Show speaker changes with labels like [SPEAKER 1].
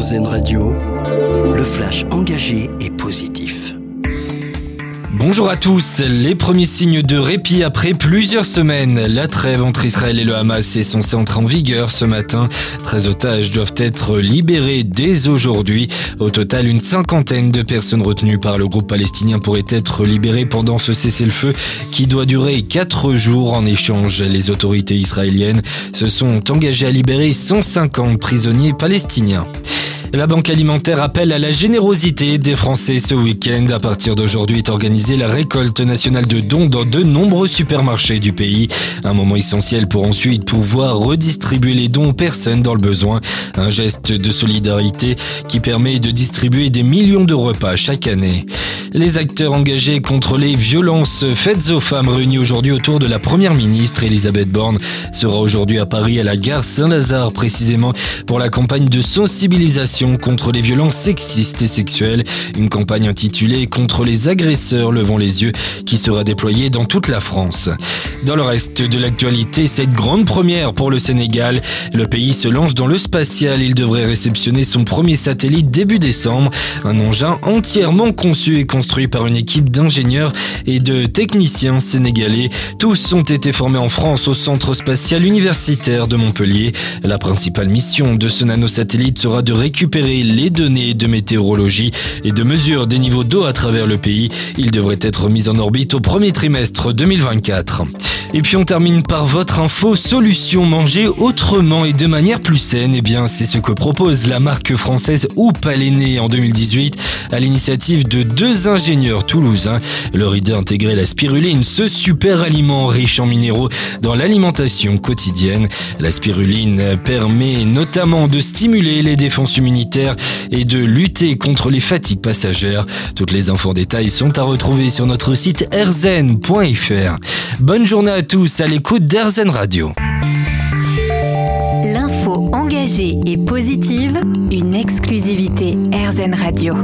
[SPEAKER 1] Radio, le flash engagé et positif.
[SPEAKER 2] Bonjour à tous. Les premiers signes de répit après plusieurs semaines. La trêve entre Israël et le Hamas est censée entrer en vigueur ce matin. 13 otages doivent être libérés dès aujourd'hui. Au total, une cinquantaine de personnes retenues par le groupe palestinien pourraient être libérées pendant ce cessez-le-feu qui doit durer 4 jours. En échange, les autorités israéliennes se sont engagées à libérer 150 prisonniers palestiniens. La Banque alimentaire appelle à la générosité des Français ce week-end. À partir d'aujourd'hui est organisée la récolte nationale de dons dans de nombreux supermarchés du pays. Un moment essentiel pour ensuite pouvoir redistribuer les dons aux personnes dans le besoin. Un geste de solidarité qui permet de distribuer des millions de repas chaque année. Les acteurs engagés contre les violences faites aux femmes réunis aujourd'hui autour de la première ministre Elisabeth Borne sera aujourd'hui à Paris à la gare Saint-Lazare précisément pour la campagne de sensibilisation contre les violences sexistes et sexuelles. Une campagne intitulée Contre les agresseurs levant les yeux qui sera déployée dans toute la France. Dans le reste de l'actualité, cette grande première pour le Sénégal. Le pays se lance dans le spatial. Il devrait réceptionner son premier satellite début décembre. Un engin entièrement conçu et construit par une équipe d'ingénieurs et de techniciens sénégalais. Tous ont été formés en France au Centre spatial universitaire de Montpellier. La principale mission de ce nanosatellite sera de récupérer les données de météorologie et de mesure des niveaux d'eau à travers le pays. Il devrait être mis en orbite au premier trimestre 2024. Et puis on termine par votre info solution manger autrement et de manière plus saine. Eh bien, c'est ce que propose la marque française Oup en 2018 à l'initiative de deux ingénieurs toulousains. Leur idée d'intégrer la spiruline, ce super aliment riche en minéraux dans l'alimentation quotidienne. La spiruline permet notamment de stimuler les défenses immunitaires et de lutter contre les fatigues passagères. Toutes les infos en détail sont à retrouver sur notre site erzen.fr. Bonne journée à tous à l'écoute d'Erzen Radio.
[SPEAKER 3] L'info engagée et positive, une exclusivité Erzen Radio.